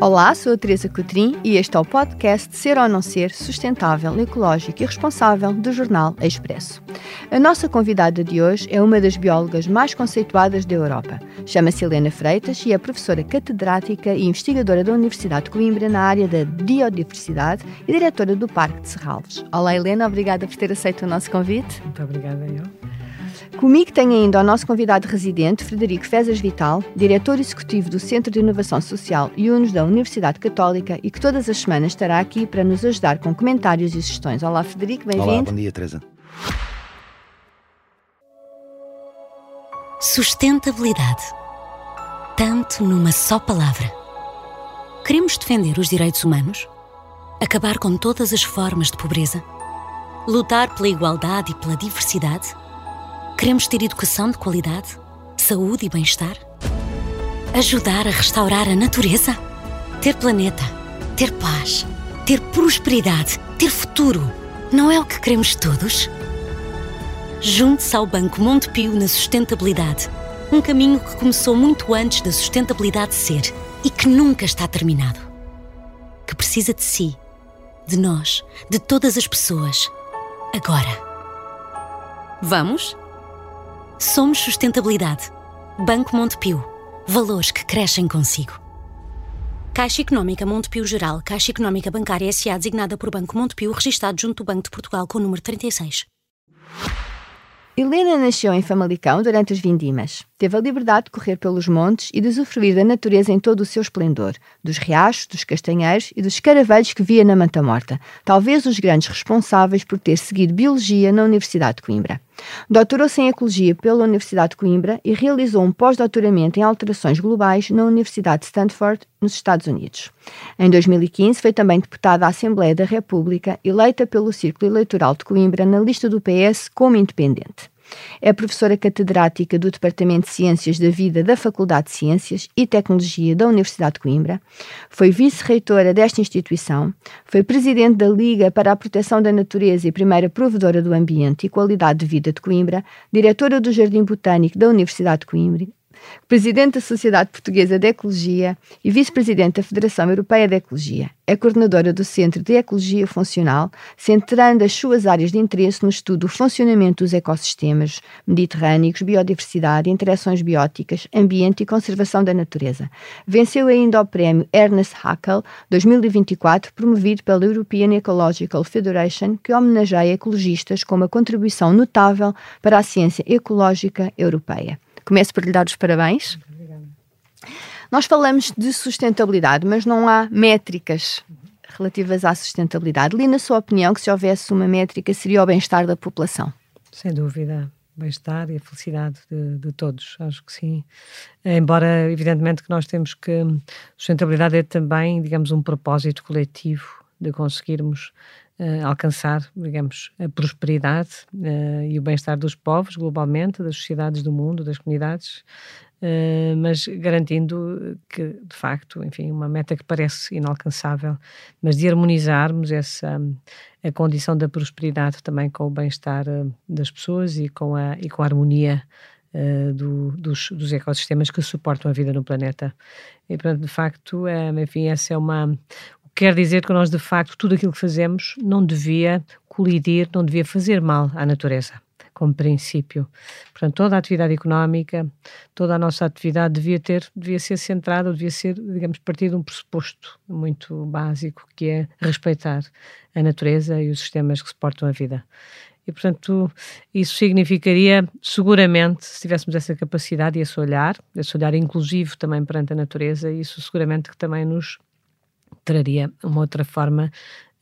Olá, sou a Teresa Cotrim e este é o podcast Ser ou Não Ser Sustentável, Ecológico e Responsável do jornal Expresso. A nossa convidada de hoje é uma das biólogas mais conceituadas da Europa. Chama-se Helena Freitas e é professora catedrática e investigadora da Universidade de Coimbra na área da biodiversidade e diretora do Parque de Serralves. Olá, Helena, obrigada por ter aceito o nosso convite. Muito obrigada, eu. Comigo tem ainda o nosso convidado residente, Frederico Fezas Vital, diretor executivo do Centro de Inovação Social e UNOS da Universidade Católica e que todas as semanas estará aqui para nos ajudar com comentários e sugestões. Olá, Frederico, bem-vindo. Olá, bom dia, Teresa. Sustentabilidade. Tanto numa só palavra. Queremos defender os direitos humanos? Acabar com todas as formas de pobreza? Lutar pela igualdade e pela diversidade? Queremos ter educação de qualidade, saúde e bem-estar? Ajudar a restaurar a natureza? Ter planeta, ter paz, ter prosperidade, ter futuro. Não é o que queremos todos? Junte-se ao Banco Montepio na sustentabilidade. Um caminho que começou muito antes da sustentabilidade ser e que nunca está terminado. Que precisa de si, de nós, de todas as pessoas. Agora. Vamos? Somos Sustentabilidade. Banco Montepio. Valores que crescem consigo. Caixa Económica Montepio Geral, Caixa Económica Bancária S.A. designada por Banco Montepio, registado junto do Banco de Portugal com o número 36. Helena nasceu em Famalicão durante as vindimas. Teve a liberdade de correr pelos montes e de usufruir da natureza em todo o seu esplendor, dos riachos, dos castanheiros e dos caravelhos que via na Manta Morta, talvez os grandes responsáveis por ter seguido Biologia na Universidade de Coimbra. Doutorou-se em Ecologia pela Universidade de Coimbra e realizou um pós-doutoramento em alterações globais na Universidade de Stanford, nos Estados Unidos. Em 2015 foi também deputada à Assembleia da República, eleita pelo Círculo Eleitoral de Coimbra na lista do PS como independente. É professora catedrática do Departamento de Ciências da Vida da Faculdade de Ciências e Tecnologia da Universidade de Coimbra. Foi vice-reitora desta instituição. Foi presidente da Liga para a Proteção da Natureza e primeira provedora do Ambiente e Qualidade de Vida de Coimbra. Diretora do Jardim Botânico da Universidade de Coimbra presidente da Sociedade Portuguesa de Ecologia e vice-presidente da Federação Europeia de Ecologia. É coordenadora do Centro de Ecologia Funcional, centrando as suas áreas de interesse no estudo do funcionamento dos ecossistemas mediterrâneos, biodiversidade, interações bióticas, ambiente e conservação da natureza. Venceu ainda o prémio Ernest Haeckel 2024, promovido pela European Ecological Federation, que homenageia ecologistas com uma contribuição notável para a ciência ecológica europeia. Começo por lhe dar os parabéns. Nós falamos de sustentabilidade, mas não há métricas relativas à sustentabilidade. Li, na sua opinião, que se houvesse uma métrica seria o bem-estar da população? Sem dúvida. Bem-estar e a felicidade de, de, todos, acho que sim. Embora, evidentemente, que nós temos que. Sustentabilidade é também, digamos, um propósito coletivo de conseguirmos uh, alcançar, digamos, a prosperidade uh, e o bem-estar dos povos globalmente, das sociedades do mundo, das comunidades, uh, mas garantindo que, de facto, enfim, uma meta que parece inalcançável, mas de harmonizarmos essa a condição da prosperidade também com o bem-estar das pessoas e com a, e com a harmonia do, dos, dos, ecossistemas que suportam a vida no planeta. E, portanto, de facto, enfim, essa é uma, Quer dizer que nós, de facto, tudo aquilo que fazemos não devia colidir, não devia fazer mal à natureza, como princípio. Portanto, toda a atividade económica, toda a nossa atividade devia ter, devia ser centrada, devia ser, digamos, partir de um pressuposto muito básico, que é respeitar a natureza e os sistemas que suportam a vida. E, portanto, isso significaria, seguramente, se tivéssemos essa capacidade e esse olhar, esse olhar inclusivo também perante a natureza, isso seguramente que também nos traria uma outra forma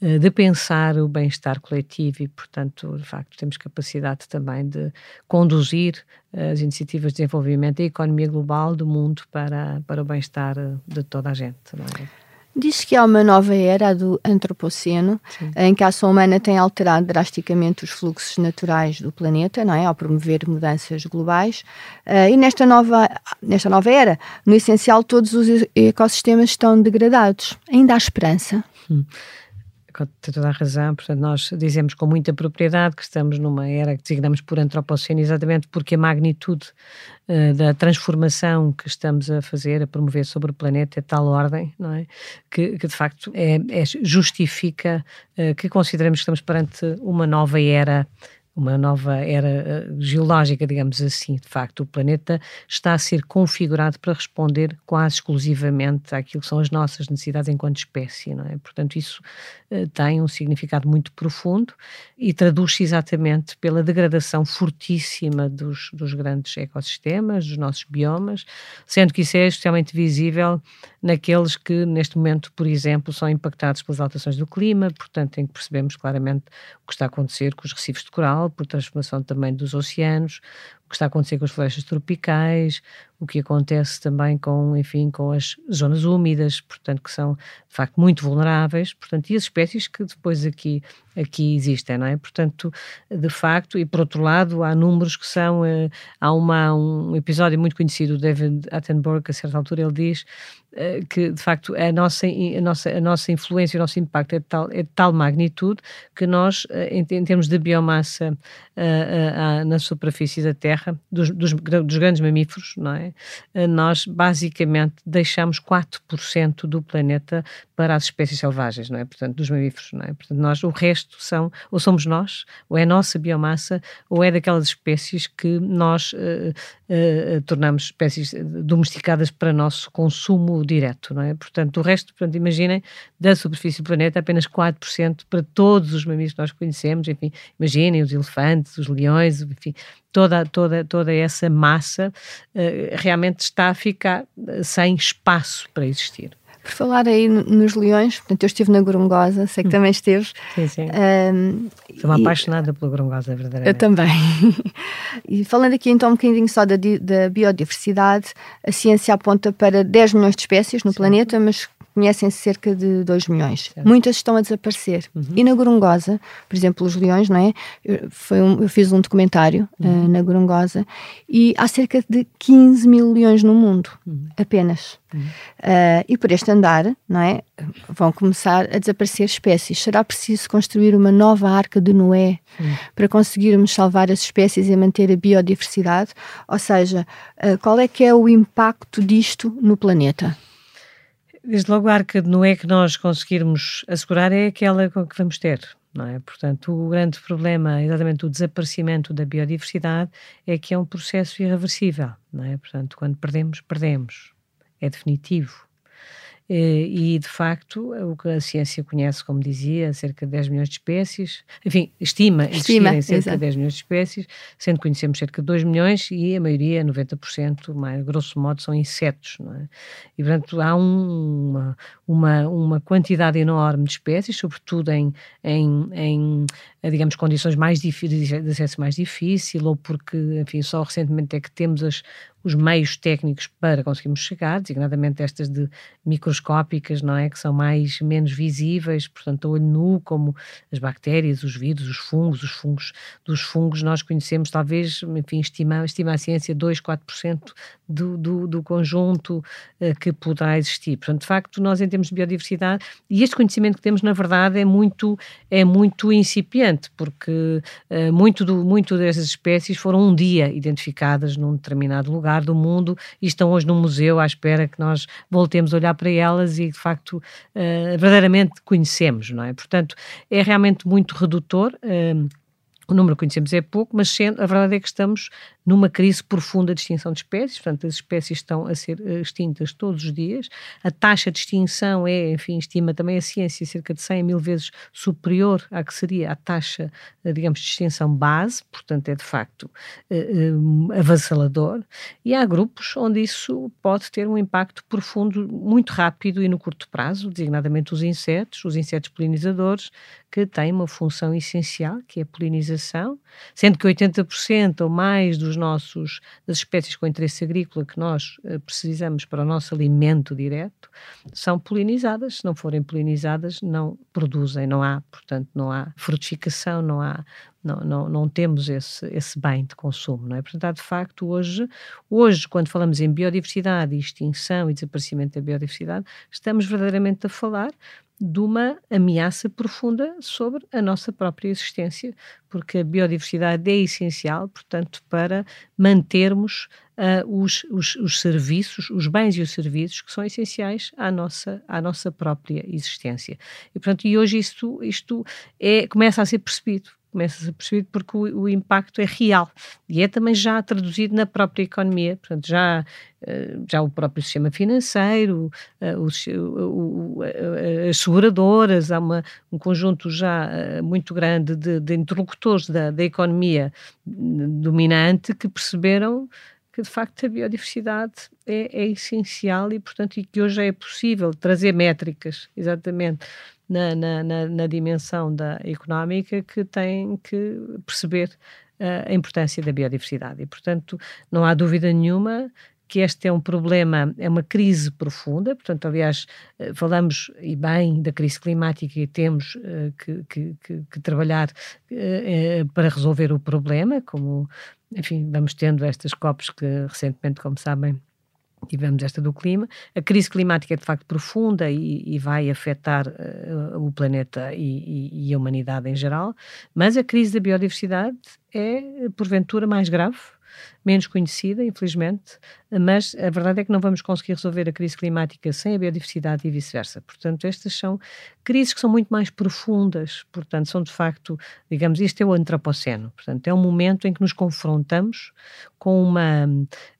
eh, de pensar o bem-estar coletivo e, portanto, de facto, temos capacidade também de conduzir as iniciativas de desenvolvimento e a economia global do mundo para, para o bem-estar eh, de toda a gente. É? Diz que há uma nova era, a do antropoceno, Sim. em que a ação humana tem alterado drasticamente os fluxos naturais do planeta, não é? Ao promover mudanças globais. Uh, e nesta nova, nesta nova era, no essencial, todos os ecossistemas estão degradados. Ainda há esperança? Hum. Tem toda a razão. Portanto, nós dizemos com muita propriedade que estamos numa era que designamos por antropoceno, exatamente porque a magnitude uh, da transformação que estamos a fazer, a promover sobre o planeta é de tal ordem, não é? Que, que de facto é, é justifica uh, que consideremos que estamos perante uma nova era uma nova era eh, geológica, digamos assim. De facto, o planeta está a ser configurado para responder quase exclusivamente àquilo que são as nossas necessidades enquanto espécie, não é? Portanto, isso uh, tem um significado muito profundo e traduz-se exatamente pela degradação fortíssima dos, dos grandes ecossistemas, dos nossos biomas, sendo que isso é especialmente visível naqueles que, neste momento, por exemplo, são impactados pelas alterações do clima, portanto, em que percebemos claramente o que está a acontecer com os recifes de coral, por transformação também dos oceanos, que está a acontecer com as florestas tropicais, o que acontece também com, enfim, com as zonas úmidas, portanto, que são, de facto, muito vulneráveis, portanto, e as espécies que depois aqui, aqui existem, não é? Portanto, de facto, e por outro lado, há números que são, uh, há uma, um episódio muito conhecido, do David Attenborough, que a certa altura ele diz uh, que, de facto, a nossa, a nossa, a nossa influência, o nosso impacto é de tal, é de tal magnitude que nós, uh, em, em, termos de biomassa na superfície da Terra, terra, dos, dos, dos, grandes mamíferos, não é? Eh, nós basicamente deixamos 4% do planeta para as espécies selvagens, não é? Portanto, dos mamíferos, não é? Portanto, nós, o resto são, ou somos nós, ou é a nossa biomassa, ou é daquelas espécies que nós uh, uh, tornamos espécies domesticadas para nosso consumo direto, não é? Portanto, o resto, portanto, imaginem, da superfície do planeta, apenas 4% para todos os mamíferos que nós conhecemos, enfim, imaginem os elefantes, os leões, enfim, toda, toda, toda essa massa uh, realmente está a ficar eh, sem espaço para existir. Por falar aí nos leões, portanto, eu estive na Gorongosa, sei que hum. também esteve. Sim, sim. Um, Sou uma e... apaixonada pela Gorongosa, verdadeiramente. Eu também. e falando aqui então um bocadinho só da, da biodiversidade, a ciência aponta para 10 milhões de espécies no sim. planeta, mas conhecem cerca de 2 milhões. Certo. Muitas estão a desaparecer. Uhum. E na Gorongosa, por exemplo, os leões, não é? Eu, foi um, eu fiz um documentário uhum. uh, na Gorongosa e há cerca de 15 mil leões no mundo, uhum. apenas. Uh, e por este andar, não é? Vão começar a desaparecer espécies. Será preciso construir uma nova arca de Noé para conseguirmos salvar as espécies e manter a biodiversidade? Ou seja, uh, qual é que é o impacto disto no planeta? Desde logo a arca de Noé que nós conseguirmos assegurar é aquela que vamos ter. Não é? Portanto, o grande problema, exatamente o desaparecimento da biodiversidade, é que é um processo irreversível. Não é? Portanto, quando perdemos, perdemos. É definitivo. Eh, e, de facto, o que a ciência conhece, como dizia, cerca de 10 milhões de espécies, enfim, estima, estima existirem cerca exato. de 10 milhões de espécies, sendo que conhecemos cerca de 2 milhões e a maioria, 90%, mais grosso modo, são insetos, não é? E, portanto, há um, uma, uma, uma quantidade enorme de espécies, sobretudo em, em, em digamos, condições mais difíceis, de acesso mais difícil, ou porque, enfim, só recentemente é que temos as, os meios técnicos para conseguirmos chegar, designadamente estas de microscópicas, não é? Que são mais, menos visíveis, portanto, a olho nu, como as bactérias, os vírus, os fungos, os fungos, dos fungos nós conhecemos talvez, enfim, estima, estima a ciência 2, 4% do, do, do conjunto uh, que poderá existir. Portanto, de facto, nós em termos de biodiversidade, e este conhecimento que temos, na verdade, é muito, é muito incipiente, porque uh, muito, do, muito dessas espécies foram um dia identificadas num determinado lugar do mundo e estão hoje no museu à espera que nós voltemos a olhar para elas e de facto uh, verdadeiramente conhecemos, não é? Portanto, é realmente muito redutor. Uh, o número que conhecemos é pouco, mas sendo, a verdade é que estamos numa crise profunda de extinção de espécies, portanto, as espécies estão a ser eh, extintas todos os dias. A taxa de extinção é, enfim, estima também a ciência, cerca de 100 mil vezes superior à que seria a taxa, eh, digamos, de extinção base, portanto, é de facto uh, avassalador. E há grupos onde isso pode ter um impacto profundo, muito rápido e no curto prazo, designadamente os insetos, os insetos polinizadores, que têm uma função essencial, que é a polinização, sendo que 80% ou mais dos nossos, das espécies com interesse agrícola que nós uh, precisamos para o nosso alimento direto, são polinizadas. Se não forem polinizadas, não produzem, não há, portanto, não há frutificação, não há não, não, não temos esse, esse bem de consumo, não é? Portanto, há de facto hoje, hoje, quando falamos em biodiversidade, extinção e desaparecimento da biodiversidade, estamos verdadeiramente a falar de uma ameaça profunda sobre a nossa própria existência, porque a biodiversidade é essencial, portanto, para mantermos uh, os, os, os, serviços, os bens e os serviços que são essenciais à nossa, à nossa própria existência. E, portanto, e hoje isto, isto é, começa a ser percebido começa a ser percebido porque o, o, impacto é real. E é também já traduzido na própria economia, portanto já, eh, já o próprio sistema financeiro, eh, o, as seguradoras, há uma, um conjunto já eh, muito grande de, de interlocutores da, da economia dominante que perceberam que de facto a biodiversidade é, é, essencial e, portanto, e que hoje é possível trazer métricas, exatamente, na, na, na, na dimensão da económica que tem que perceber uh, a importância da biodiversidade. E, portanto, não há dúvida nenhuma que este é um problema, é uma crise profunda, portanto, aliás, eh, falamos e bem da crise climática e temos uh, que, que, que, trabalhar uh, para resolver o problema, como, enfim, vamos tendo estas COPs que recentemente, como sabem, tivemos esta do clima. A crise climática é de facto profunda e, e vai afetar uh, o planeta e, e, e, a humanidade em geral, mas a crise da biodiversidade é, porventura, mais grave menos conhecida, infelizmente, mas a verdade é que não vamos conseguir resolver a crise climática sem a biodiversidade e vice-versa. Portanto, estas são crises que são muito mais profundas, portanto, são de facto, digamos, isto é o antropoceno, portanto, é um momento em que nos confrontamos com uma,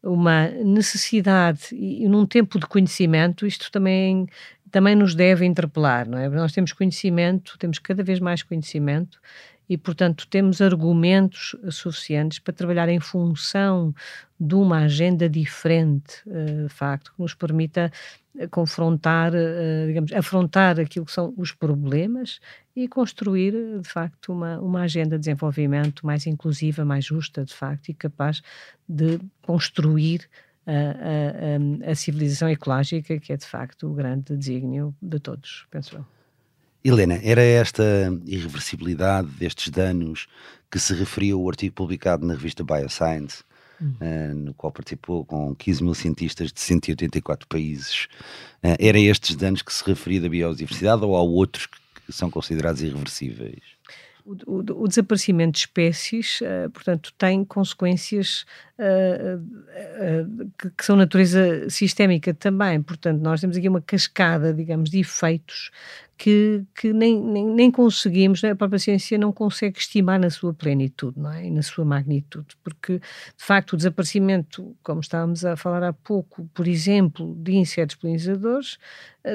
uma necessidade e num tempo de conhecimento, isto também também nos deve interpelar, não é? Nós temos conhecimento, temos cada vez mais conhecimento e, portanto, temos argumentos suficientes para trabalhar em função de uma agenda diferente, uh, de facto, que nos permita eh, confrontar, digamos, afrontar aquilo que são os problemas e construir, de facto, uma, uma agenda de desenvolvimento mais inclusiva, mais justa, de facto, e capaz de construir a, a, a, a civilização ecológica, que é, de facto, o grande desígnio de todos, penso eu. Helena, era esta irreversibilidade destes danos que se referia o artigo publicado na revista Bioscience, hum. uh, no qual participou com 15 mil cientistas de 184 países. Uh, era estes danos que se referia da biodiversidade ou há outros que são considerados irreversíveis? O, o, o, desaparecimento de espécies, uh, portanto, tem consequências uh, que, que, são natureza sistémica também. Portanto, nós temos aqui uma cascada, digamos, de efeitos que, que nem, nem, nem, conseguimos, né? a própria ciência não consegue estimar na sua plenitude não é? e na sua magnitude, porque de facto o desaparecimento, como estávamos a falar há pouco, por exemplo, de insetos polinizadores,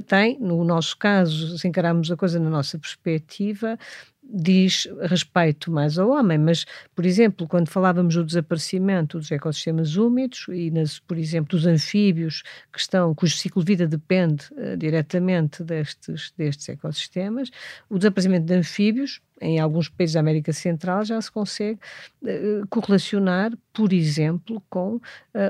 tem, no nosso caso, se encararmos a coisa na nossa perspectiva, diz respeito mais ao homem, mas, por exemplo, quando falávamos do desaparecimento dos ecossistemas úmidos e, nas, por exemplo, dos anfíbios que estão, cujo ciclo de vida depende uh, diretamente destes, destes ecossistemas, o desaparecimento de anfíbios em alguns países da América Central já se consegue uh, correlacionar, por exemplo, com uh,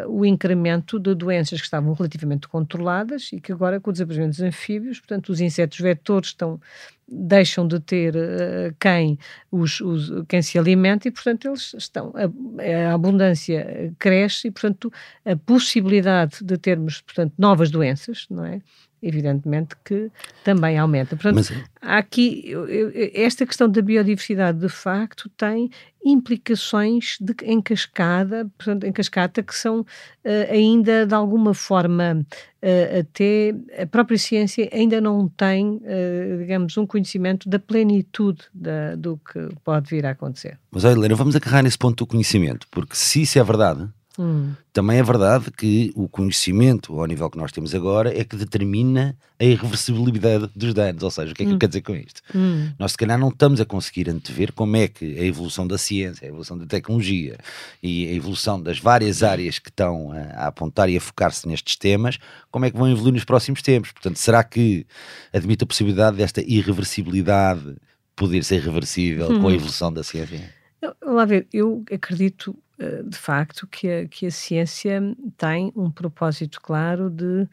o incremento de doenças que estavam relativamente controladas e que agora, com o desaparecimento dos anfíbios, portanto, os insetos vetores estão deixam de ter uh, quem, os, os, quem se alimenta e, portanto, eles estão, a, a, abundância cresce e, portanto, a possibilidade de termos, portanto, novas doenças, não é? Evidentemente que também aumenta. Portanto, Mas... há aqui esta questão da biodiversidade de facto tem implicações de, em cascada, portanto, em cascata que são uh, ainda de alguma forma uh, até a própria ciência ainda não tem, uh, digamos, um conhecimento da plenitude da, do que pode vir a acontecer. Mas olha, Helena, vamos agarrar nesse ponto do conhecimento, porque se isso é verdade, Hum. Também é verdade que o conhecimento, ao nível que nós temos agora, é que determina a irreversibilidade dos danos. Ou seja, o que é que hum. eu quero dizer com isto? Hum. Nós, se calhar, não estamos a conseguir antever como é que a evolução da ciência, a evolução da tecnologia e a evolução das várias áreas que estão a, a apontar e a focar-se nestes temas, como é que vão evoluir nos próximos tempos. Portanto, será que admite a possibilidade desta irreversibilidade poder ser reversível com a hum. evolução da ciência? Lá ver, eu acredito eh, de facto que a, que a ciência tem um propósito claro de,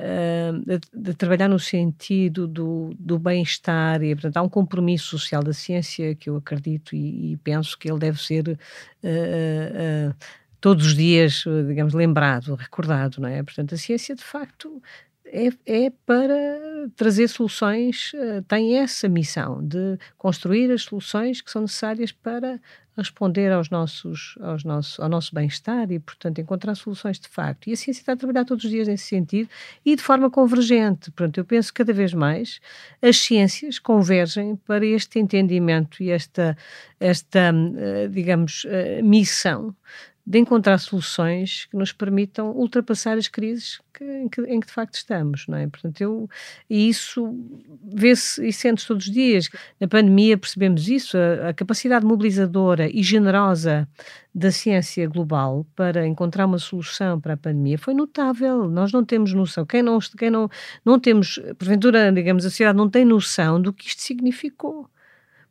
eh, de, de, trabalhar no sentido do, do bem-estar e, portanto, há um compromisso social da ciência que eu acredito e, e penso que ele deve ser uh, uh, todos os dias, digamos, lembrado, recordado, não é? Portanto, a ciência, de facto, é, é para trazer soluções, uh, tem essa missão de construir as soluções que são necessárias para responder aos nossos, aos nosso, ao nosso bem-estar e, portanto, encontrar soluções de facto. E a ciência está a trabalhar todos os dias nesse sentido e de forma convergente. Portanto, eu penso que cada vez mais as ciências convergem para este entendimento e esta, esta eh, digamos, eh, missão de encontrar soluções que nos permitam ultrapassar as crises que, em, que, em, que, de facto estamos, não é? Portanto, eu, e isso vê-se e sente todos os dias. Na pandemia percebemos isso, a, a, capacidade mobilizadora e generosa da ciência global para encontrar uma solução para a pandemia foi notável. Nós não temos noção, quem não, quem não, não temos, porventura, digamos, a sociedade não tem noção do que isto significou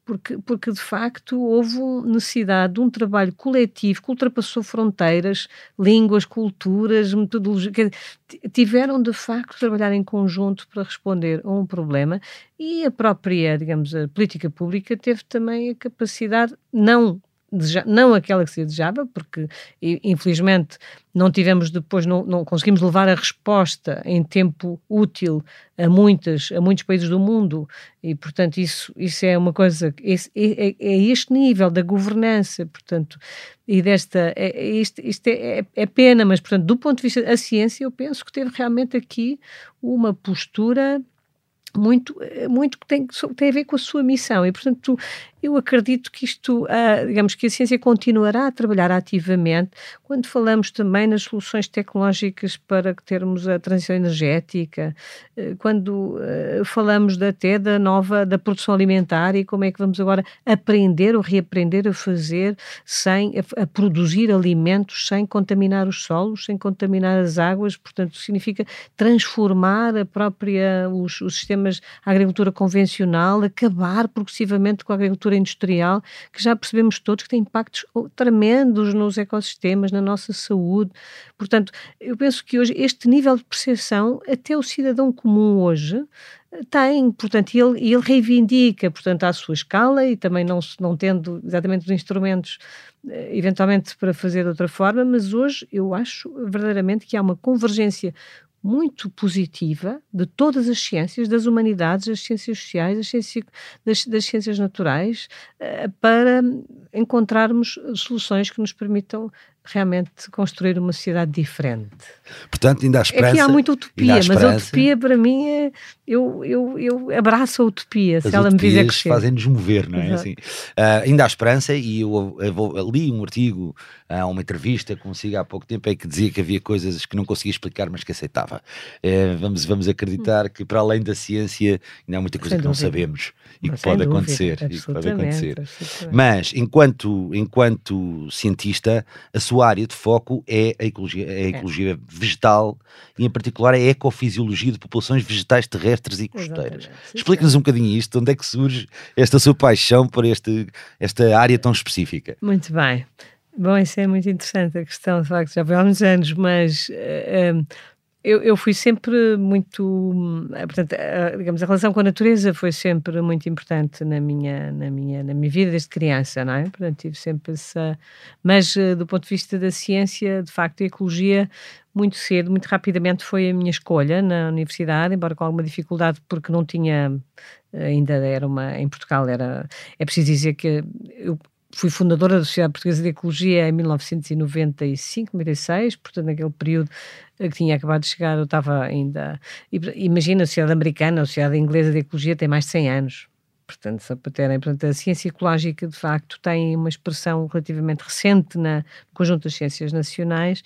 porque, porque de facto houve necessidade de um trabalho coletivo que ultrapassou fronteiras, línguas, culturas, metodologias. Tiveram de facto trabalhar em conjunto para responder a um problema e a própria, digamos, a política pública teve também a capacidade, não não aquela que se desejava, porque infelizmente não tivemos depois, não, não, conseguimos levar a resposta em tempo útil a muitas, a muitos países do mundo e portanto isso, isso é uma coisa, é, é, é este nível da governança, portanto, e desta, é, é, isto, isto é, é, pena, mas portanto do ponto de vista da ciência eu penso que teve realmente aqui uma postura muito, muito que tem, tem a ver com a sua missão. E, portanto, eu acredito que isto, uh, digamos que a ciência continuará a trabalhar ativamente quando falamos também nas soluções tecnológicas para termos a transição energética, uh, quando uh, falamos até da nova, da produção alimentar e como é que vamos agora aprender ou reaprender a fazer sem, a, a produzir alimentos sem contaminar os solos, sem contaminar as águas, portanto significa transformar a própria, os, os sistemas, a agricultura convencional, acabar progressivamente com a agricultura industrial, que já percebemos todos que tem impactos tremendos nos ecossistemas, na nossa saúde. Portanto, eu penso que hoje este nível de percepção, até o cidadão comum hoje, tem, portanto, ele, ele reivindica, portanto, à sua escala e também não, não tendo exatamente os instrumentos, eh, eventualmente, para fazer de outra forma, mas hoje eu acho verdadeiramente que há uma convergência muito positiva de todas as ciências, das humanidades, das ciências sociais, das, ciências, das, das ciências naturais, uh, para encontrarmos soluções que nos permitam realmente construir uma sociedade diferente. Portanto, ainda há esperança. É que há muita utopia, mas a utopia para mim é. Eu, eu, eu abraço a utopia, As se ela me fizer crescer. fazem-nos mover, não é? Assim, uh, ainda há esperança, e eu, eu, li um artigo, uh, uma entrevista consigo há pouco tempo, é que dizia que havia coisas que não conseguia explicar, mas que aceitava. Uh, vamos, vamos acreditar hum. que, para além da ciência, ainda há muita coisa Sem que dúvida. não sabemos e que pode dúvida, acontecer. E que pode acontecer. Mas, enquanto, enquanto cientista, a sua sua área de foco é a ecologia, a é. ecologia é. vegetal e, em particular, a ecofisiologia de populações vegetais terrestres e costeiras. Explica-nos um bocadinho isto, onde é que surge esta sua paixão por este, esta área tão específica? Muito bem. Bom, isso é muito interessante a questão, de facto, já foi há uns anos, mas uh, eu, eu fui sempre muito, eh, portanto, a, digamos, a relação com a natureza foi sempre muito importante na minha, na minha, na minha vida desde criança, não é? Portanto, tive sempre essa, mas eh, do ponto de vista da ciência, de facto, a ecologia muito cedo, muito rapidamente foi a minha escolha na universidade, embora com alguma dificuldade porque não tinha ainda era uma em Portugal era é preciso dizer que eu fui fundadora da Sociedade Portuguesa de Ecologia em 1995, 96, portanto, naquele período que tinha acabado de chegar, eu estava ainda. Imagina, a Sociedade Americana, a Sociedade Inglesa de Ecologia tem mais de 100 anos. Portanto, só para terem, portanto, a ciência ecológica de facto tem uma expressão relativamente recente na, no conjunto das ciências nacionais,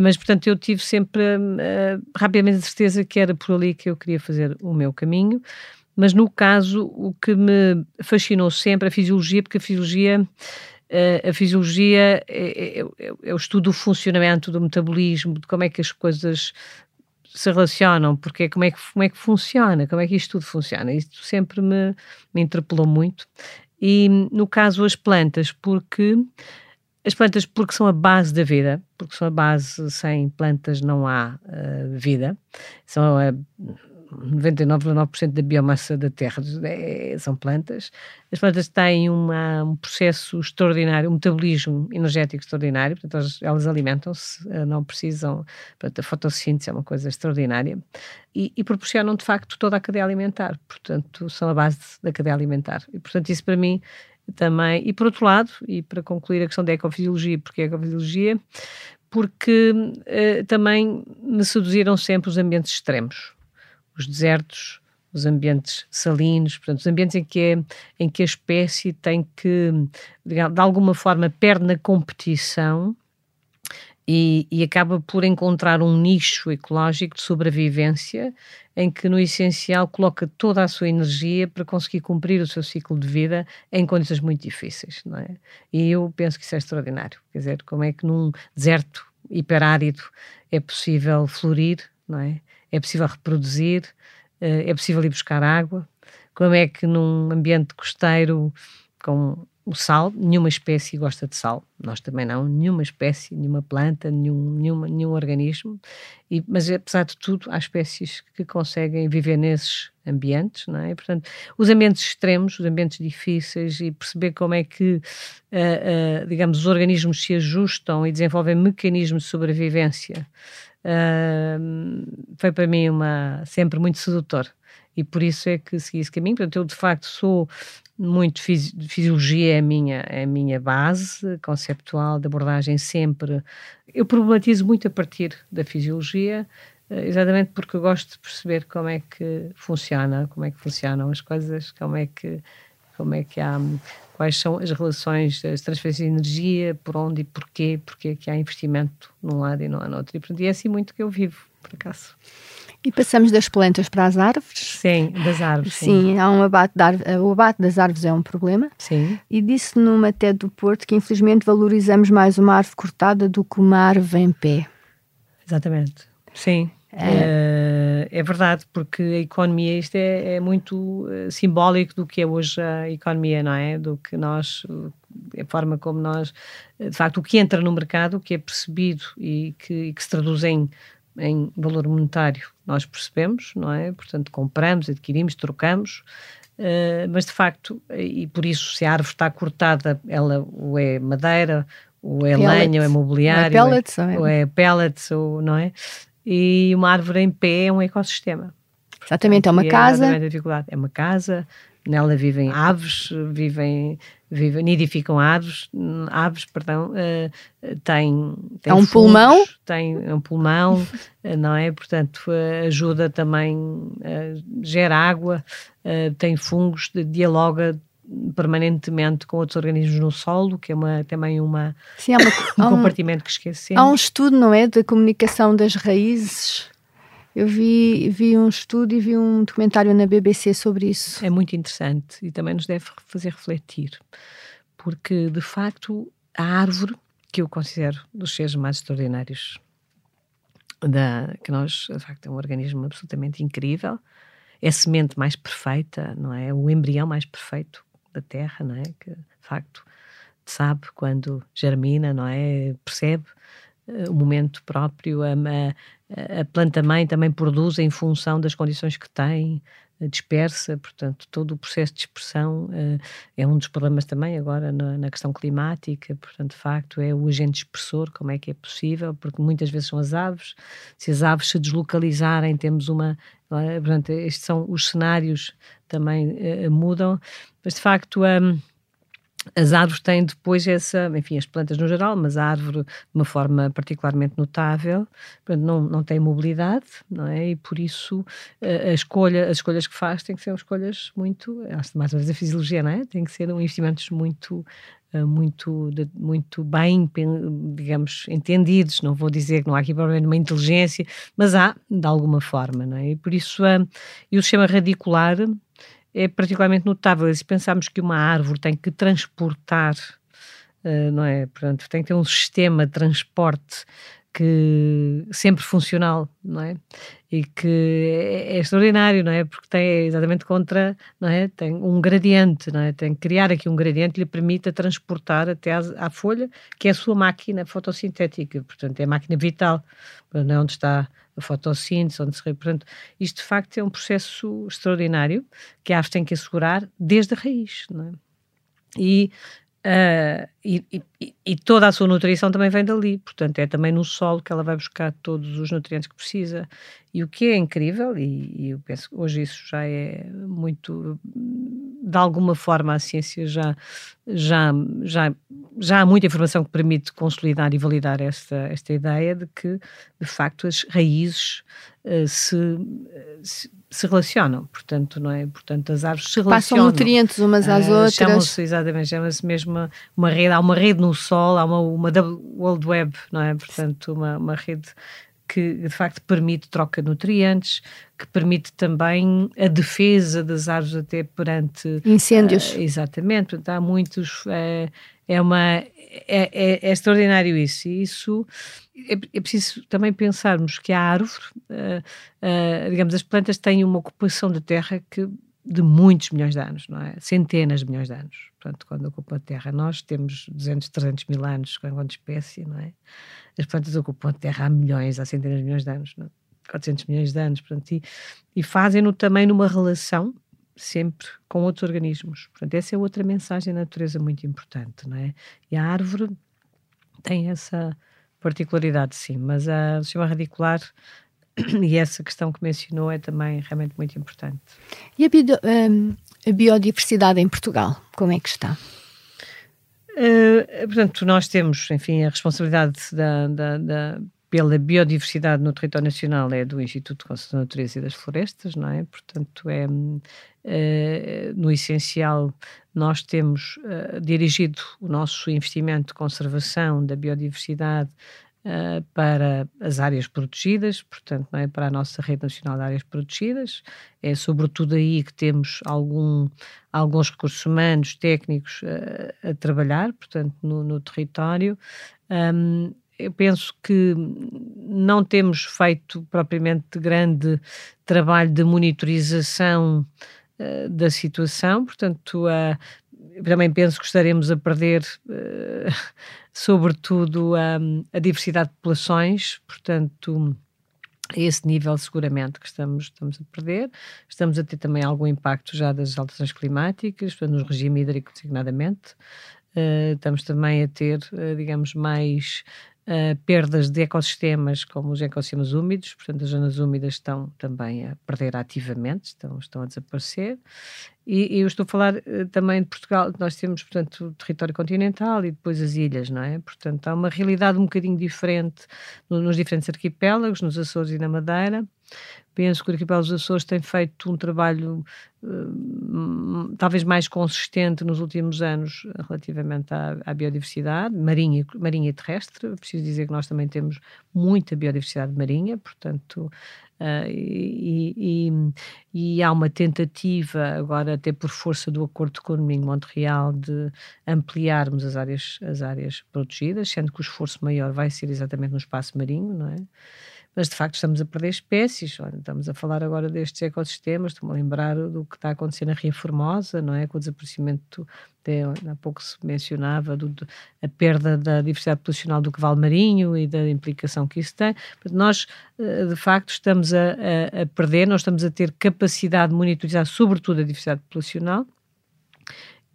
mas portanto eu tive sempre uh, rapidamente a certeza que era por ali que eu queria fazer o meu caminho mas no caso o que me fascinou sempre a fisiologia, porque a fisiologia a fisiologia é, é, é, é, o estudo do funcionamento do metabolismo, de como é que as coisas se relacionam, porque como é que, como é que funciona, como é que isto tudo funciona. Isto sempre me, me interpelou muito. E no caso as plantas, porque as plantas porque são a base da vida, porque são a base, sem plantas não há uh, vida, são a 99,9% da biomassa da Terra é, são plantas. As plantas têm uma, um processo extraordinário, um metabolismo energético extraordinário, portanto, elas, elas alimentam-se, eh, não precisam. Portanto, a fotossíntese é uma coisa extraordinária e, e, proporcionam, de facto, toda a cadeia alimentar. Portanto, são a base da cadeia alimentar. E, portanto, isso para mim também. E por outro lado, e para concluir a questão da ecofisiologia, porque a ecofisiologia, porque uh, também me seduziram sempre os ambientes extremos os desertos, os ambientes salinos, portanto, os ambientes em que, é, em que a espécie tem que, de alguma forma, perde na competição e, e, acaba por encontrar um nicho ecológico de sobrevivência em que, no essencial, coloca toda a sua energia para conseguir cumprir o seu ciclo de vida em condições muito difíceis, não é? E eu penso que isso é extraordinário. Quer dizer, como é que num deserto hiperárido é possível florir, não é? É possível reproduzir, eh, é possível ir buscar água. Como é que num ambiente costeiro com o sal, nenhuma espécie gosta de sal, nós também não, nenhuma espécie, nenhuma planta, nenhum, nenhuma, nenhum organismo, e, mas apesar de tudo, há espécies que conseguem viver nesses ambientes, não é? E, portanto, os ambientes extremos, os ambientes difíceis e perceber como é que, uh, uh, digamos, os organismos se ajustam e desenvolvem mecanismos de sobrevivência foi para mim uma, sempre muito sedutor e por isso é que segui esse caminho. Portanto, eu de facto sou muito fisi fisiologia é a minha é a minha base conceptual de abordagem sempre. Eu problematizo muito a partir da fisiologia, eh, exatamente porque eu gosto de perceber como é que funciona, como é que funcionam as coisas, como é que como é que há quais são as relações, as transferências de energia, por onde e porquê, porque é que há investimento num lado e não há no outro. E, portanto, é assim muito que eu vivo, por acaso. E passamos das plantas para as árvores? Sim, das árvores. Sim, sim há um abate o abate das árvores é um problema. Sim. E disse numa TED do Porto que infelizmente valorizamos mais uma árvore cortada do que uma árvore em pé. Exatamente. Sim. É, é verdade, porque a economia, isto é, é, muito eh, simbólico do que é hoje a economia, não é? Do que nós, a forma como nós, de facto, o que entra no mercado, o que é percebido e que, e que se traduz em, em valor monetário, nós percebemos, não é? Portanto, compramos, adquirimos, trocamos, Uh, mas de facto, e por isso, se a árvore está cortada, ela ou é madeira, ou é pellets. lenha, ou é mobiliário, ou é pellets, ou é, ou é pellets, ou, não é? e uma árvore em pé é um ecossistema. Exatamente, é uma casa. É, é uma casa, nela vivem aves, vivem, vivem nidificam aves, aves, perdão, uh, tem, tem é um pulmão, tem um pulmão, uh, não é? Portanto, uh, ajuda também, gera água, tem fungos, dialoga permanentemente com outros organismos no solo, que é uma, também uma, Sim, uma um compartimento que esquecemos. Há um estudo, não é, da comunicação das raízes. Eu vi, vi um estudo e vi um documentário na BBC sobre isso. É muito interessante e também nos deve fazer refletir, porque de facto a árvore, que eu considero dos seres mais extraordinários, da, que nós, de facto, é um organismo absolutamente incrível, é a semente mais perfeita, não é? O embrião mais perfeito da terra, não é? Que de facto sabe quando germina, não é? Percebe o momento próprio, a, a, a planta-mãe também produz em função das condições que tem, dispersa, portanto, todo o processo de dispersão uh, é um dos problemas também agora na, na, questão climática, portanto, de facto, é o agente dispersor, como é que é possível, porque muitas vezes são as aves, se as aves se deslocalizarem, temos uma, é? portanto, estes são os cenários também uh, mudam, mas de facto um, as árvores têm depois essa, enfim, as plantas no geral, mas a árvore de uma forma particularmente notável, portanto, não, não tem mobilidade, não é? E por isso a, escolha, as escolhas que faz têm que ser escolhas muito, acho mais uma vez a fisiologia, não é? Tem que ser investimentos muito muito, muito bem, digamos, entendidos. Não vou dizer que não há aqui provavelmente uma inteligência, mas há, de alguma forma, não é? E por isso, e o sistema radicular é particularmente notável. Se pensarmos que uma árvore tem que transportar, uh, não é? Portanto, tem que ter um sistema de transporte que sempre funcional, não é? E que é, é, extraordinário, não é? Porque tem exatamente contra, não é? Tem um gradiente, não é? Tem que criar aqui um gradiente que lhe permita transportar até à, à folha, que é a sua máquina fotossintética, portanto, é a máquina vital, não é onde está a fotossíntese, onde se... Portanto, isto de facto é um processo extraordinário que a árvore tem que assegurar desde a raiz, não é? E Uh, e, e, e, toda a sua nutrição também vem dali, portanto, é também no solo que ela vai buscar todos os nutrientes que precisa. E o que é incrível, e, e eu penso que hoje isso já é muito. De alguma forma, a ciência já, já, já, já há muita informação que permite consolidar e validar esta, esta ideia de que, de facto, as raízes uh, se, se se relacionam, portanto, não é? Portanto, as árvores se relacionam. Passam nutrientes umas às uh, outras. Chamam-se, exatamente, chama-se mesmo uma, uma, rede, há uma rede no Sol, há uma, uma World Web, não é? Portanto, uma, uma rede que de facto permite troca de nutrientes, que permite também a defesa das árvores até perante incêndios. Uh, exatamente, portanto, há muitos. Uh, é, uma, é, é, é, extraordinário isso. E isso é, é, preciso também pensarmos que a árvore, uh, digamos, as plantas têm uma ocupação de terra que de muitos milhões de anos, não é? Centenas de milhões de anos. Portanto, quando ocupam a Terra, nós temos 200, 300 mil anos enquanto espécie, não é? As plantas ocupam a Terra há milhões, há centenas de milhões de anos, não é? 400 milhões de anos, portanto, e, e fazem-no também numa relação sempre com outros organismos. Portanto, essa é outra mensagem da natureza muito importante, não é? E a árvore tem essa particularidade, sim, mas a, sistema radicular e essa questão que mencionou é também realmente muito importante. E a, bio, um, a biodiversidade em Portugal, como é que está? Uh, portanto, nós temos, enfim, a responsabilidade da, da, da, pela biodiversidade no território nacional é do Instituto de Conservação da Natureza e das Florestas, não é? Portanto, é, uh, no essencial, nós temos uh, dirigido o nosso investimento de conservação da biodiversidade uh, para as áreas protegidas, portanto, não é para a nossa rede nacional de áreas protegidas. É sobretudo aí que temos algum, alguns recursos humanos, técnicos uh, a trabalhar, portanto, no, no território. Um, eu penso que não temos feito propriamente grande trabalho de monitorização uh, da situação, portanto, também penso que estaremos a perder, uh, sobretudo, um, a diversidade de populações, portanto, a esse nível seguramente que estamos, estamos a perder. Estamos a ter também algum impacto já das alterações climáticas, portanto, no regime hídrico designadamente. Uh, estamos também a ter, uh, digamos, mais uh, perdas de ecossistemas, como os ecossistemas úmidos, portanto, as zonas úmidas estão também a perder ativamente, estão, estão a desaparecer. E, e eu estou a falar uh, também de Portugal, nós temos, portanto, o território continental e depois as ilhas, não é? Portanto, há uma realidade um bocadinho diferente no, nos diferentes arquipélagos, nos Açores e na Madeira. Penso que o Arquipélago dos Açores tem feito um trabalho uh, talvez mais consistente nos últimos anos relativamente à, à, biodiversidade marinha, marinha e terrestre. Preciso dizer que nós também temos muita biodiversidade marinha, portanto, uh, e, e, e, há uma tentativa, agora até por força do Acordo de Economia em Montreal, de ampliarmos as áreas, as áreas protegidas, sendo que o esforço maior vai ser exatamente no espaço marinho, não é? Mas de facto estamos a perder espécies. Estamos a falar agora destes ecossistemas, estou-me a lembrar do que está a acontecer na Ria Formosa, não é? Com o desaparecimento, até há pouco se mencionava, do, a perda da diversidade populacional do cavalo marinho e da implicação que isso tem. Nós, eh, de facto, estamos a, a, a perder, nós estamos a ter capacidade de monitorizar, sobretudo, a diversidade populacional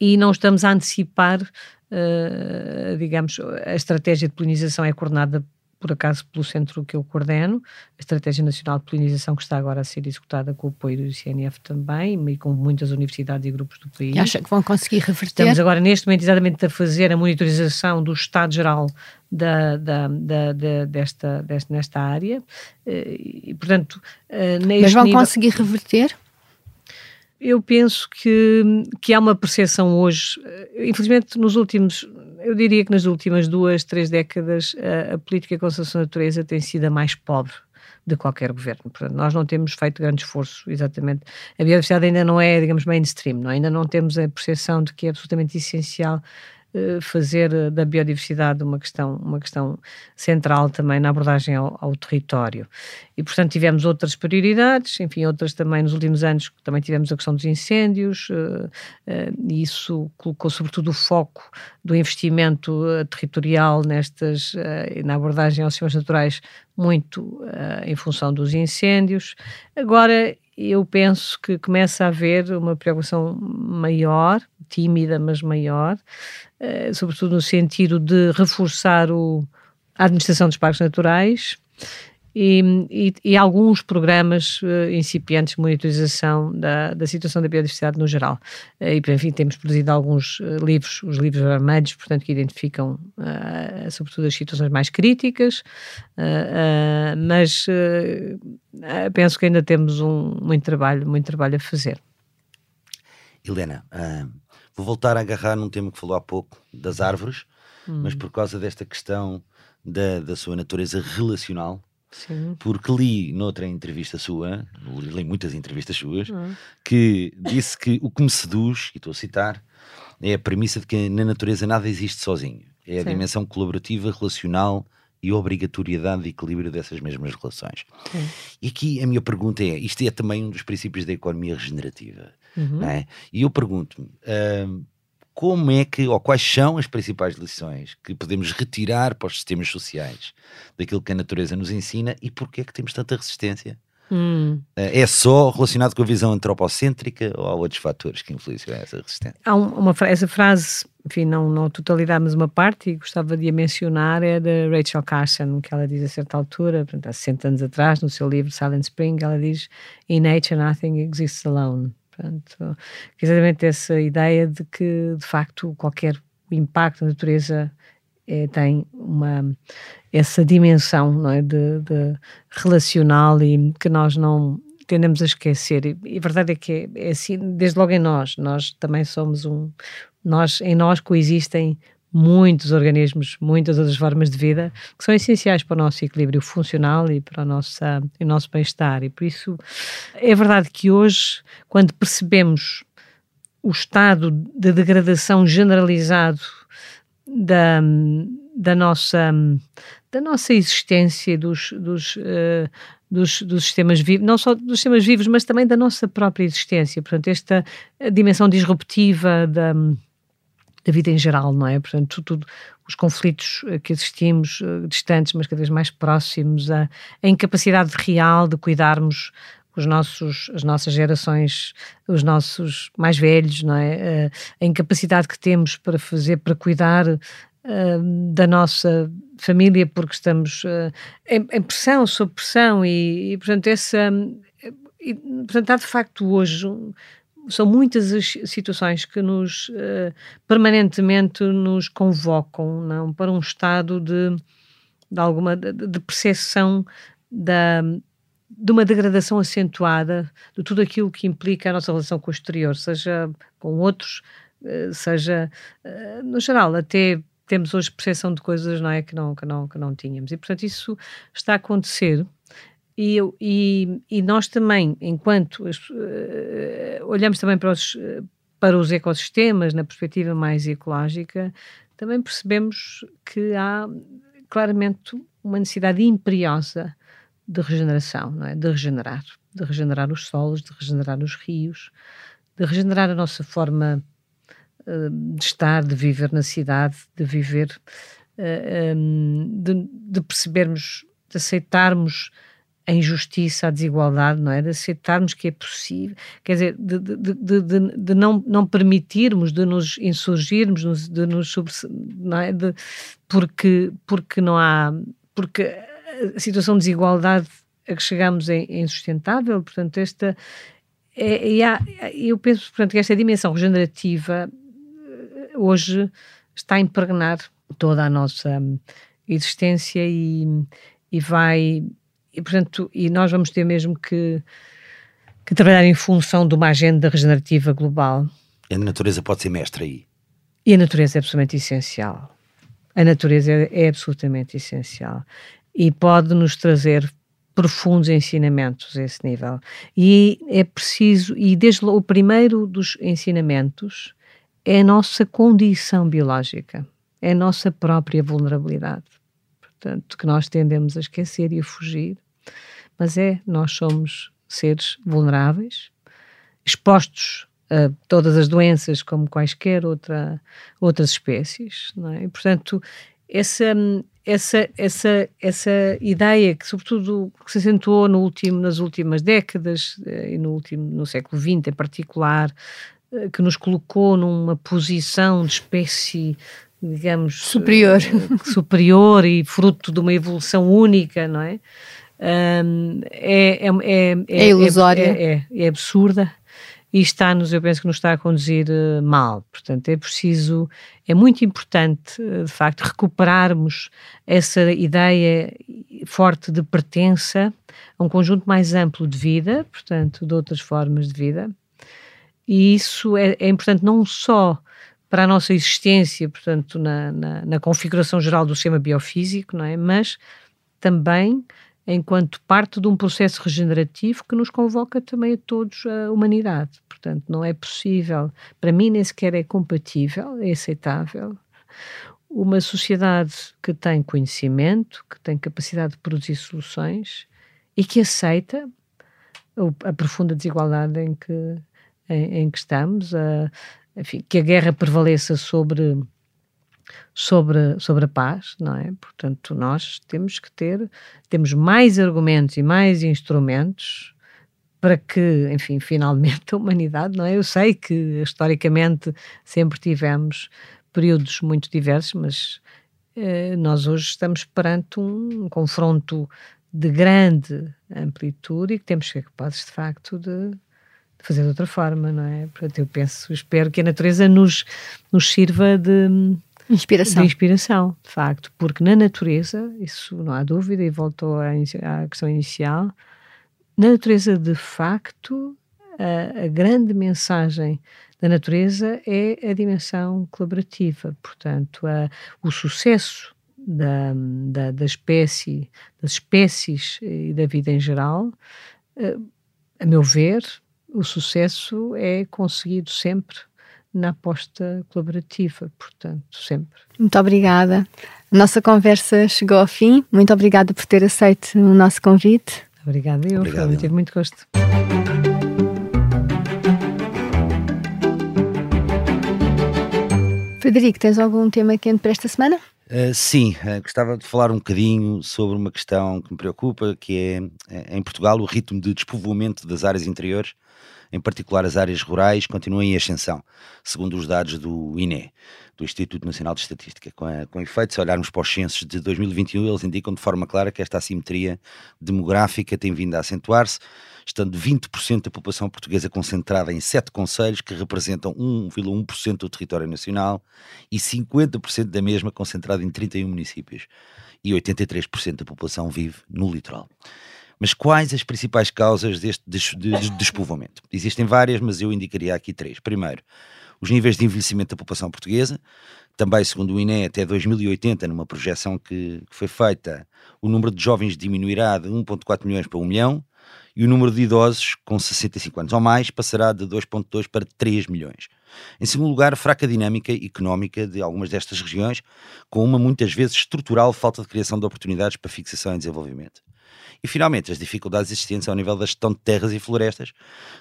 e não estamos a antecipar, uh, digamos, a estratégia de polinização é coordenada por acaso pelo centro que eu coordeno, a Estratégia Nacional de Polinização, que está agora a ser executada com o apoio do ICNF também, e com muitas universidades e grupos do país. E acha que vão conseguir reverter? Estamos agora, neste momento, exatamente a fazer a monitorização do estado geral da, da, da, da desta, desta, nesta área, eh, e, portanto... Eh, Mas vão nível... conseguir reverter? Eu penso que, que há uma percepção hoje, eh, infelizmente nos últimos eu diria que nas últimas duas, três décadas a, política de conservação da natureza tem sido a mais pobre de qualquer governo. Portanto, nós não temos feito grande esforço, exatamente. A biodiversidade ainda não é, digamos, mainstream, não? É? ainda não temos a percepção de que é absolutamente essencial fazer da biodiversidade uma questão, uma questão central também na abordagem ao, ao, território. E, portanto, tivemos outras prioridades, enfim, outras também nos últimos anos, também tivemos a questão dos incêndios, uh, e isso colocou sobretudo o foco do investimento territorial nestas, na abordagem aos sistemas naturais muito em função dos incêndios. Agora, eu penso que começa a haver uma preocupação maior, tímida, mas maior, uh, sobretudo no sentido de reforçar o, a administração dos parques naturais e, e, e alguns programas uh, incipientes de monitorização da, da situação da biodiversidade no geral. Uh, e, enfim, temos produzido alguns uh, livros, os livros vermelhos, portanto, que identificam, sobretudo, as situações mais críticas, mas penso que ainda temos um, muito trabalho, muito trabalho a fazer. Helena, vou voltar a agarrar num tema que falou há pouco, das árvores, hum. mas por causa desta questão da, da sua natureza relacional, Sim. Porque li noutra entrevista sua, li muitas entrevistas suas, uhum. que disse que o que me seduz, e estou a citar, é a premissa de que na natureza nada existe sozinho. É a Sim. dimensão colaborativa, relacional e obrigatoriedade de equilíbrio dessas mesmas relações. Sim. E aqui a minha pergunta é: isto é também um dos princípios da economia regenerativa, uhum. é? E eu pergunto-me. Uh, como é que, ou quais são as principais lições que podemos retirar para os sistemas sociais daquilo que a natureza nos ensina e porquê é que temos tanta resistência? Hum. Eh, é só relacionado com a visão antropocêntrica ou há outros fatores que influenciam essa resistência? Há uma, essa frase, enfim, não, não totalidade, mas uma parte, e gostava de a mencionar, é da Rachel Carson, que ela diz a certa altura, portanto, há 60 anos atrás, no seu livro Silent Spring, ela diz: In nature nothing exists alone. Portanto, exatamente essa ideia de que, de facto, qualquer impacto na natureza é, tem uma essa dimensão não é, de, de, relacional e que nós não tendemos a esquecer. E, e a verdade é que é, é, assim, desde logo em nós, nós também somos um. Nós, em nós coexistem muitos organismos, muitas outras formas de vida que são essenciais para o nosso equilíbrio funcional e para o nosso, o nosso bem-estar. E por isso é verdade que hoje, quando percebemos o estado de degradação generalizado da, da, nossa, da nossa existência dos, dos, uh, dos, dos, sistemas vivos, não só dos sistemas vivos, mas também da nossa própria existência. Portanto, esta dimensão disruptiva da da vida em geral, não é? Portanto, tudo, os conflitos eh, que existimos, uh, distantes, mas cada vez mais próximos, a, a incapacidade real de cuidarmos os nossos, as nossas gerações, os nossos mais velhos, não é? Uh, a incapacidade que temos para fazer, para cuidar uh, da nossa família, porque estamos em, em, pressão, sob pressão, e, e portanto, essa. E, portanto, há de facto hoje são muitas as situações que nos uh, permanentemente nos convocam não? Para um estado de, de alguma de, de percepção da de uma degradação acentuada de tudo aquilo que implica a nossa relação com o exterior, seja com outros, uh, seja uh, no geral, até temos hoje percepção de coisas não é? Que não que não que não tínhamos. E portanto isso está a acontecer e, e, e nós também, enquanto uh, olhamos também para os, para os ecossistemas na perspectiva mais ecológica, também percebemos que há claramente uma necessidade imperiosa de regeneração, não é? de regenerar, de regenerar os solos, de regenerar os rios, de regenerar a nossa forma uh, de estar, de viver na cidade, de viver, uh, eh, um, de, de percebermos, de aceitarmos a injustiça, a desigualdade, não é? De aceitarmos que é possível, quer dizer, de, de, de, de, não, não permitirmos de nos insurgirmos, de nos não é? De, porque, porque não há, porque a situação de desigualdade a que chegamos é, insustentável, portanto, esta, é, eu penso, portanto, que esta dimensão regenerativa eh, hoje está a impregnar toda a nossa existência e, e vai e, portanto, e nós vamos ter mesmo que, que trabalhar em função de uma agenda regenerativa global. A natureza pode ser mestra aí. E a natureza é absolutamente essencial. A natureza é, é absolutamente essencial. E pode nos trazer profundos ensinamentos a esse nível. E é preciso, e desde o primeiro dos ensinamentos é a nossa condição biológica, é a nossa própria vulnerabilidade. Portanto, que nós tendemos a esquecer e a fugir, mas é, nós somos seres vulneráveis, expostos a todas as doenças como quaisquer outra, outras espécies, é? E, portanto, essa, essa, essa, essa ideia que, sobretudo, que se acentuou no último, nas últimas décadas eh, e no, último, no século XX em particular, eh, que nos colocou numa posição de espécie digamos superior uh, superior e fruto de uma evolução única não é é, é, é, é, é ilusória é, é, absurda e está-nos, eu penso que nos está a conduzir uh, mal. Portanto, é preciso, é muito importante, uh, de facto, recuperarmos essa ideia forte de pertença a um conjunto mais amplo de vida, portanto, de outras formas de vida. E isso é, é importante não só para a nossa existência, portanto, na, na, na configuração geral do sistema biofísico, não é? Mas também enquanto parte de um processo regenerativo que nos convoca também a todos a humanidade. Portanto, não é possível, para mim nem sequer é compatível, é aceitável, uma sociedade que tem conhecimento, que tem capacidade de produzir soluções e que aceita a, profunda desigualdade em que, em, em que estamos, a, enfim, que a guerra prevaleça sobre sobre, sobre a paz, não é? Portanto, nós temos que ter, temos mais argumentos e mais instrumentos para que, enfim, finalmente a humanidade, não é? Eu sei que historicamente sempre tivemos períodos muito diversos, mas eh, nós hoje estamos perante um, um confronto de grande amplitude e que temos que ser capazes, de facto, de, fazer de outra forma, não é? Portanto, eu penso, espero que a natureza nos, nos sirva de Inspiração. De inspiração, de facto, porque na natureza, isso não há dúvida, e voltou à, à questão inicial, na natureza, de facto, a, a, grande mensagem da natureza é a dimensão colaborativa. Portanto, a, o sucesso da, da, da, espécie, das espécies e da vida em geral, a, a meu ver, o sucesso é conseguido sempre na aposta colaborativa, portanto, sempre. Muito obrigada. A nossa conversa chegou ao fim. Muito obrigada por ter aceito o nosso convite. Obrigada, eu. Obrigado. Tive muito gosto. Frederico, tens algum tema quente para esta semana? Uh, sim, uh, gostava de falar um bocadinho sobre uma questão que me preocupa, que é, é em Portugal o ritmo de despovoamento das áreas interiores em particular as áreas rurais, continuam em ascensão, segundo os dados do INE, do Instituto Nacional de Estatística. Com, a, com efeito, se olharmos para os censos de 2021, eles indicam de forma clara que esta assimetria demográfica tem vindo a acentuar-se, estando 20% da população portuguesa concentrada em sete conselhos, que representam 1,1% do território nacional, e 50% da mesma concentrada em 31 municípios. E 83% da população vive no litoral. Mas quais as principais causas deste despovoamento? Existem várias, mas eu indicaria aqui três. Primeiro, os níveis de envelhecimento da população portuguesa. Também, segundo o INE, até 2080, numa projeção que, que foi feita, o número de jovens diminuirá de 1,4 milhões para 1 milhão e o número de idosos com 65 anos ou mais passará de 2,2 para 3 milhões. Em segundo lugar, fraca dinâmica económica de algumas destas regiões, com uma muitas vezes estrutural falta de criação de oportunidades para fixação e desenvolvimento. E, finalmente, as dificuldades existentes ao nível da gestão de terras e florestas,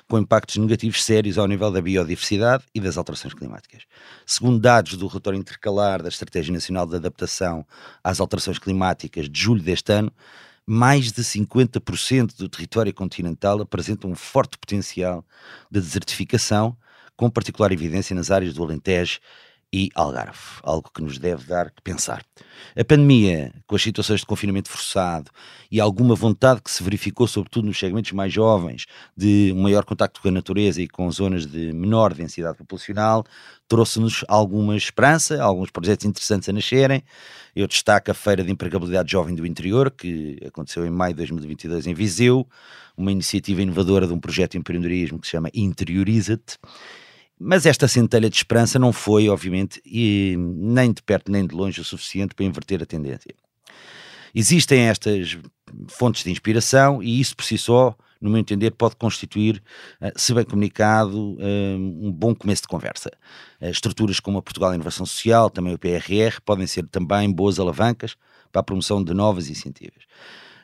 com impactos negativos sérios ao nível da biodiversidade e das alterações climáticas. Segundo dados do relatório intercalar da Estratégia Nacional de Adaptação às Alterações Climáticas de julho deste ano, mais de 50% do território continental apresenta um forte potencial de desertificação, com particular evidência nas áreas do Alentejo e Algarve, algo que nos deve dar que pensar. A pandemia, com as situações de confinamento forçado e alguma vontade que se verificou, sobretudo nos segmentos mais jovens, de maior contacto com a natureza e com zonas de menor densidade populacional, trouxe-nos alguma esperança, alguns projetos interessantes a nascerem. Eu destaco a Feira de Empregabilidade Jovem do Interior, que aconteceu em maio de 2022 em Viseu, uma iniciativa inovadora de um projeto de empreendedorismo que se chama Interioriza-te mas esta centelha de esperança não foi, obviamente, nem de perto nem de longe o suficiente para inverter a tendência. Existem estas fontes de inspiração e isso por si só no meu entender, pode constituir, uh, se bem comunicado, uh, um bom começo de conversa. estruturas como a Portugal Inovação Social, também o PRR, podem ser também boas alavancas para a promoção de novas iniciativas.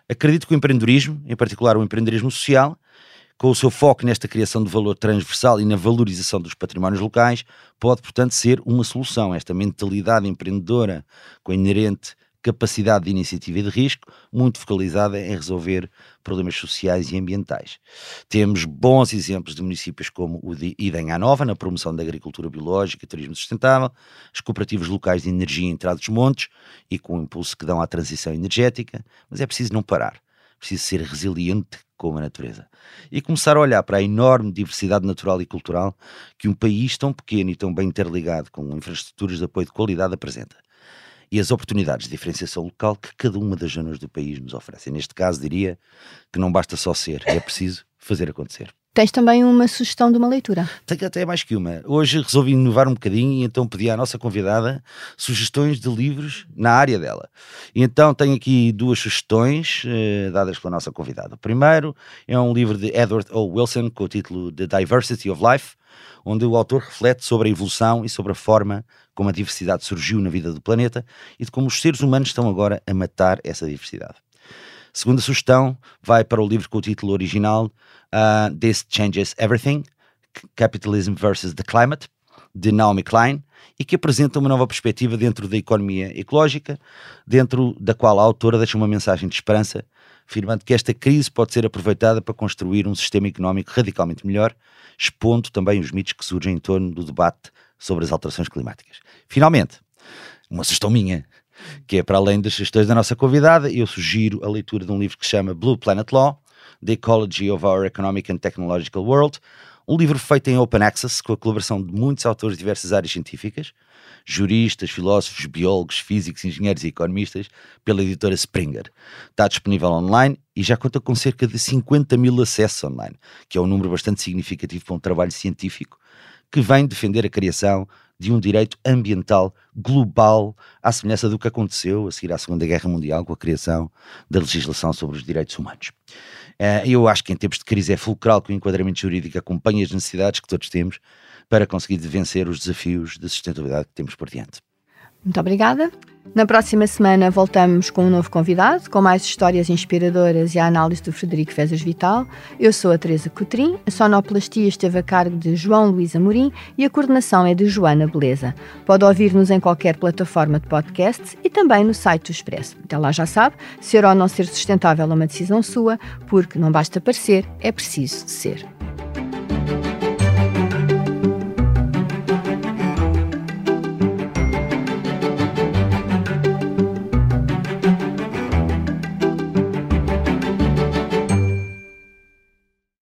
Acredito que o empreendedorismo, em particular o empreendedorismo social, com o seu foco nesta criação de valor transversal e na valorização dos patrimónios locais, pode, portanto, ser uma solução. Esta mentalidade empreendedora, com a inerente capacidade de iniciativa e de risco, muito focalizada em resolver problemas sociais e ambientais. Temos bons exemplos de municípios como o de Idenha Nova, na promoção da agricultura biológica e turismo sustentável, as cooperativas locais de energia em Trás-os-Montes e com o impulso que dão à transição energética, mas é preciso não parar, preciso ser resiliente com a natureza e começar a olhar para a enorme diversidade natural e cultural que um país tão pequeno e tão bem interligado com infraestruturas de apoio de qualidade apresenta e as oportunidades de diferenciação local que cada uma das zonas do país nos oferece. Neste caso, diria que não basta só ser, é preciso fazer acontecer. Tens também uma sugestão de uma leitura? Tenho até mais que uma. Hoje resolvi inovar um bocadinho e então pedi à nossa convidada sugestões de livros na área dela. E então tenho aqui duas sugestões eh, dadas pela nossa convidada. O primeiro é um livro de Edward O. Wilson com o título The Diversity of Life, onde o autor reflete sobre a evolução e sobre a forma como a diversidade surgiu na vida do planeta e de como os seres humanos estão agora a matar essa diversidade. Segunda sugestão vai para o livro com o título original uh, This Changes Everything: Capitalism versus the Climate, de Naomi Klein, e que apresenta uma nova perspectiva dentro da economia ecológica, dentro da qual a autora deixa uma mensagem de esperança, afirmando que esta crise pode ser aproveitada para construir um sistema económico radicalmente melhor, expondo também os mitos que surgem em torno do debate sobre as alterações climáticas. Finalmente, uma sugestão minha, que é para além das sugestões da nossa convidada, eu sugiro a leitura de um livro que se chama Blue Planet Law, The Ecology of Our Economic and Technological World, um livro feito em open access, com a colaboração de muitos autores de diversas áreas científicas, juristas, filósofos, biólogos, físicos, engenheiros e economistas, pela editora Springer. Está disponível online e já conta com cerca de 50 mil acessos online, que é um número bastante significativo para um trabalho científico que vem defender a criação de um direito ambiental global, à semelhança do que aconteceu a seguir à Segunda Guerra Mundial com a criação da legislação sobre os direitos humanos. Eh, eu acho que em tempos de crise é fulcral que o enquadramento jurídico acompanhe as necessidades que todos temos para conseguir vencer os desafios de sustentabilidade que temos por diante. Muito obrigada. Na próxima semana voltamos com um novo convidado, com mais histórias inspiradoras e a análise do Frederico Fezas Vital. Eu sou a Teresa Cotrim, a sonoplastia esteve a cargo de João Luís Amorim e a coordenação é de Joana Beleza. Pode ouvir-nos em qualquer plataforma de podcasts e também no site do Expresso. Até lá já sabe, ser ou não ser sustentável é uma decisão sua, porque não basta parecer, é preciso ser.